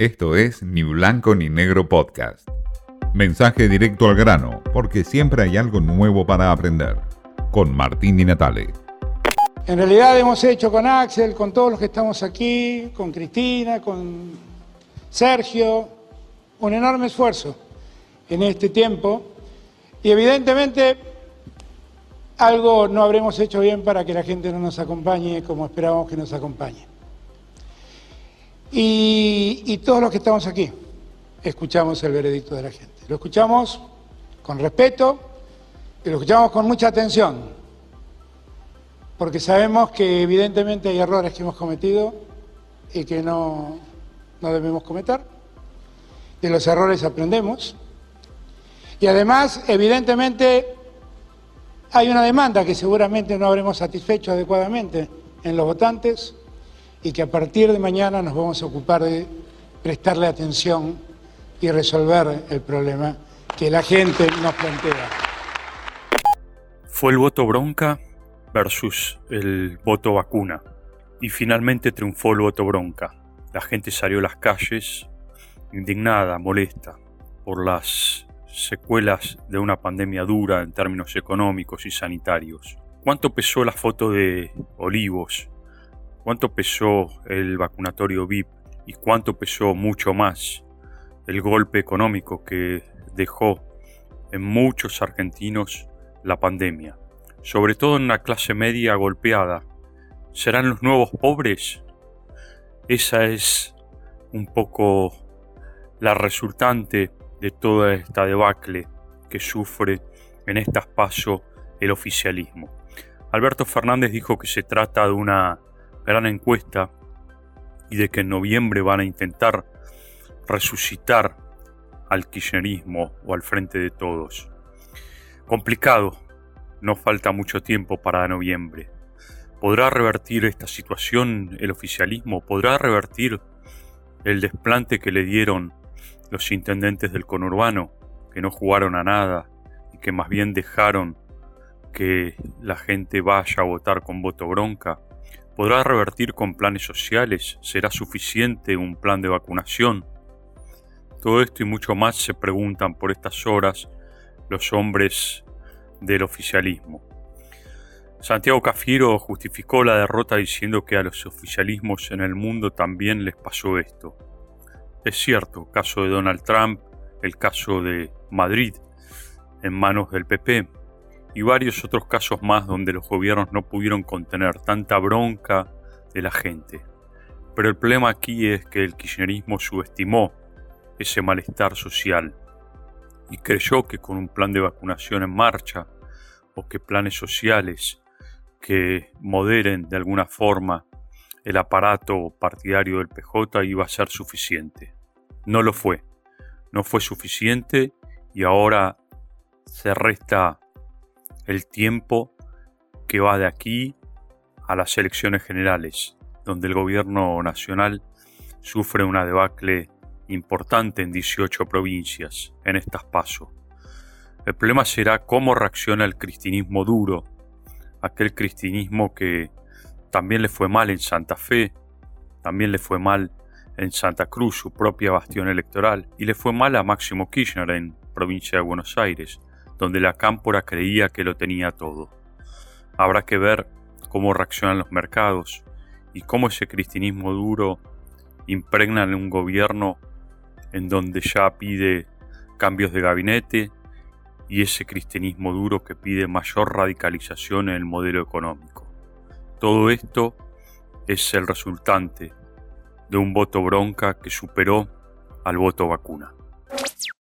Esto es Ni Blanco ni Negro Podcast. Mensaje directo al grano, porque siempre hay algo nuevo para aprender. Con Martín Di Natale. En realidad hemos hecho con Axel, con todos los que estamos aquí, con Cristina, con Sergio, un enorme esfuerzo en este tiempo. Y evidentemente algo no habremos hecho bien para que la gente no nos acompañe como esperábamos que nos acompañe. Y, todos los que estamos aquí escuchamos el veredicto de la gente. Lo escuchamos con respeto y lo escuchamos con mucha atención, porque sabemos que evidentemente hay errores que hemos cometido y que no, no debemos cometer. De los errores aprendemos. Y además, evidentemente, hay una demanda que seguramente no habremos satisfecho adecuadamente en los votantes y que a partir de mañana nos vamos a ocupar de prestarle atención y resolver el problema que la gente nos plantea. Fue el voto bronca versus el voto vacuna y finalmente triunfó el voto bronca. La gente salió a las calles indignada, molesta por las secuelas de una pandemia dura en términos económicos y sanitarios. ¿Cuánto pesó la foto de Olivos cuánto pesó el vacunatorio VIP y cuánto pesó mucho más el golpe económico que dejó en muchos argentinos la pandemia, sobre todo en la clase media golpeada. ¿Serán los nuevos pobres? Esa es un poco la resultante de toda esta debacle que sufre en estas pasos el oficialismo. Alberto Fernández dijo que se trata de una gran encuesta y de que en noviembre van a intentar resucitar al kirchnerismo o al frente de todos. Complicado, no falta mucho tiempo para noviembre. ¿Podrá revertir esta situación el oficialismo? ¿Podrá revertir el desplante que le dieron los intendentes del conurbano, que no jugaron a nada y que más bien dejaron que la gente vaya a votar con voto bronca? ¿Podrá revertir con planes sociales? ¿Será suficiente un plan de vacunación? Todo esto y mucho más se preguntan por estas horas los hombres del oficialismo. Santiago Cafiero justificó la derrota diciendo que a los oficialismos en el mundo también les pasó esto. Es cierto, caso de Donald Trump, el caso de Madrid en manos del PP, y varios otros casos más donde los gobiernos no pudieron contener tanta bronca de la gente. Pero el problema aquí es que el kirchnerismo subestimó ese malestar social y creyó que con un plan de vacunación en marcha o que planes sociales que moderen de alguna forma el aparato partidario del PJ iba a ser suficiente. No lo fue. No fue suficiente y ahora se resta el tiempo que va de aquí a las elecciones generales, donde el gobierno nacional sufre una debacle importante en 18 provincias en estas pasos. El problema será cómo reacciona el cristinismo duro, aquel cristinismo que también le fue mal en Santa Fe, también le fue mal en Santa Cruz, su propia bastión electoral, y le fue mal a Máximo Kirchner en provincia de Buenos Aires donde la cámpora creía que lo tenía todo. Habrá que ver cómo reaccionan los mercados y cómo ese cristianismo duro impregna en un gobierno en donde ya pide cambios de gabinete y ese cristianismo duro que pide mayor radicalización en el modelo económico. Todo esto es el resultante de un voto bronca que superó al voto vacuna.